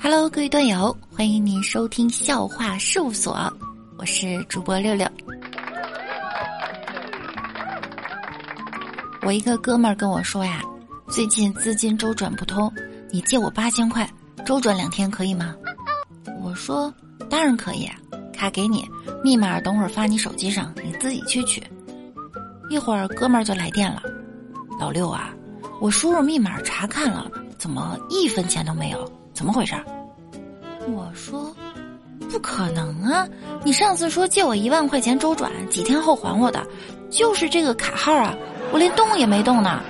Hello，各位段友，欢迎您收听笑话事务所，我是主播六六。我一个哥们儿跟我说呀，最近资金周转不通，你借我八千块，周转两天可以吗？我说当然可以，卡给你，密码等会儿发你手机上，你自己去取。一会儿哥们儿就来电了，老六啊，我输入密码查看了，怎么一分钱都没有？怎么回事？我说不可能啊！你上次说借我一万块钱周转，几天后还我的，就是这个卡号啊。我连动也没动呢，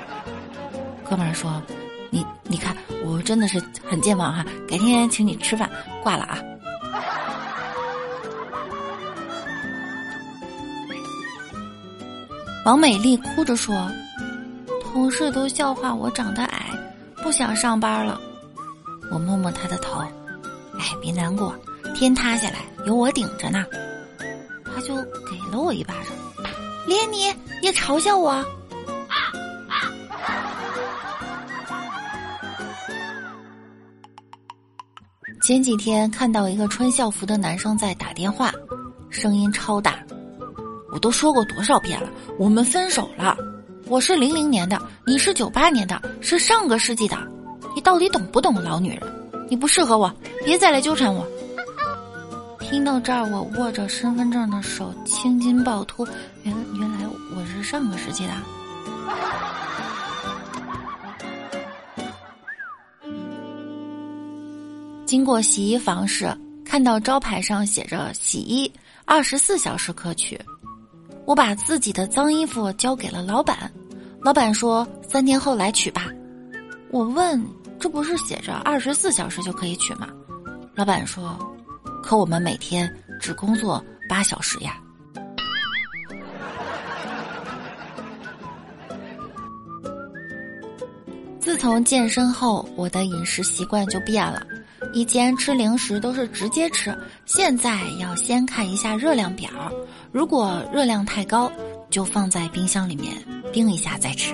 哥们儿说：“你你看，我真的是很健忘哈，改天请你吃饭，挂了啊。”王美丽哭着说：“同事都笑话我长得，不想上班了。”我摸摸他的头：“哎，别难过，天塌下来有我顶着呢。”他就给了我一巴掌，连你也嘲笑我。前几天看到一个穿校服的男生在打电话，声音超大。我都说过多少遍了，我们分手了。我是零零年的，你是九八年的，是上个世纪的。你到底懂不懂老女人？你不适合我，别再来纠缠我。听到这儿，我握着身份证的手青筋暴突。原原来我是上个世纪的。经过洗衣房时，看到招牌上写着“洗衣二十四小时可取”，我把自己的脏衣服交给了老板，老板说三天后来取吧。我问：“这不是写着二十四小时就可以取吗？”老板说：“可我们每天只工作八小时呀。”自从健身后，我的饮食习惯就变了。以前吃零食都是直接吃，现在要先看一下热量表，如果热量太高，就放在冰箱里面冰一下再吃。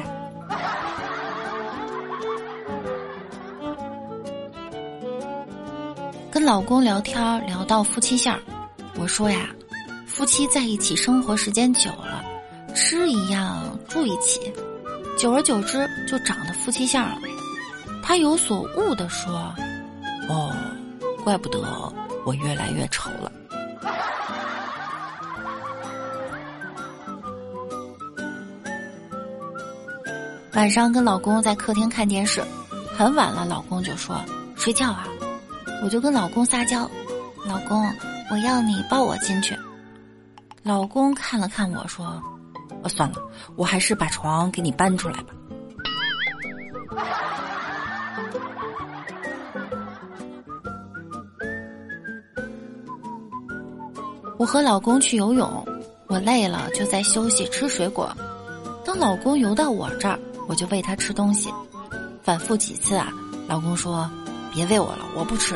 跟老公聊天聊到夫妻相，我说呀，夫妻在一起生活时间久了，吃一样住一起，久而久之就长得夫妻相了。他有所悟的说。哦，怪不得我越来越丑了。晚上跟老公在客厅看电视，很晚了，老公就说睡觉啊，我就跟老公撒娇，老公我要你抱我进去。老公看了看我说，哦算了，我还是把床给你搬出来吧。我和老公去游泳，我累了就在休息吃水果。等老公游到我这儿，我就喂他吃东西。反复几次啊，老公说：“别喂我了，我不吃。”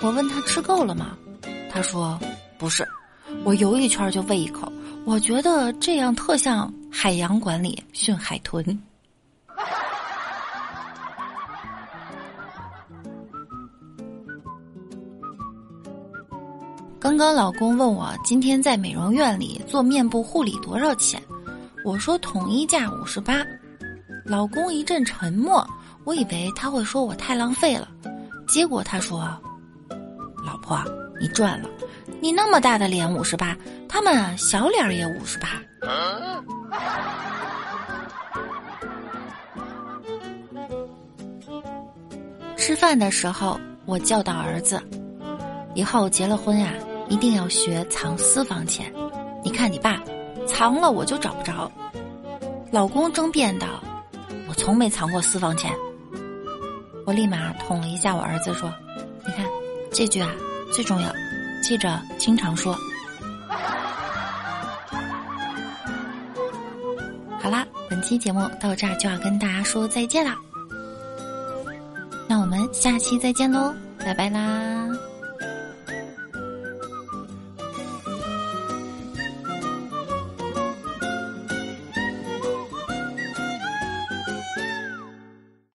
我问他吃够了吗？他说：“不是，我游一圈就喂一口。我觉得这样特像海洋馆里训海豚。”刚刚老公问我今天在美容院里做面部护理多少钱，我说统一价五十八。老公一阵沉默，我以为他会说我太浪费了，结果他说：“老婆，你赚了，你那么大的脸五十八，他们小脸也五十八。”吃饭的时候，我教导儿子，以后结了婚呀。一定要学藏私房钱，你看你爸，藏了我就找不着。老公争辩道：“我从没藏过私房钱。”我立马捅了一下我儿子说：“你看这句啊最重要，记着经常说。”好啦，本期节目到这儿就要跟大家说再见啦。那我们下期再见喽，拜拜啦。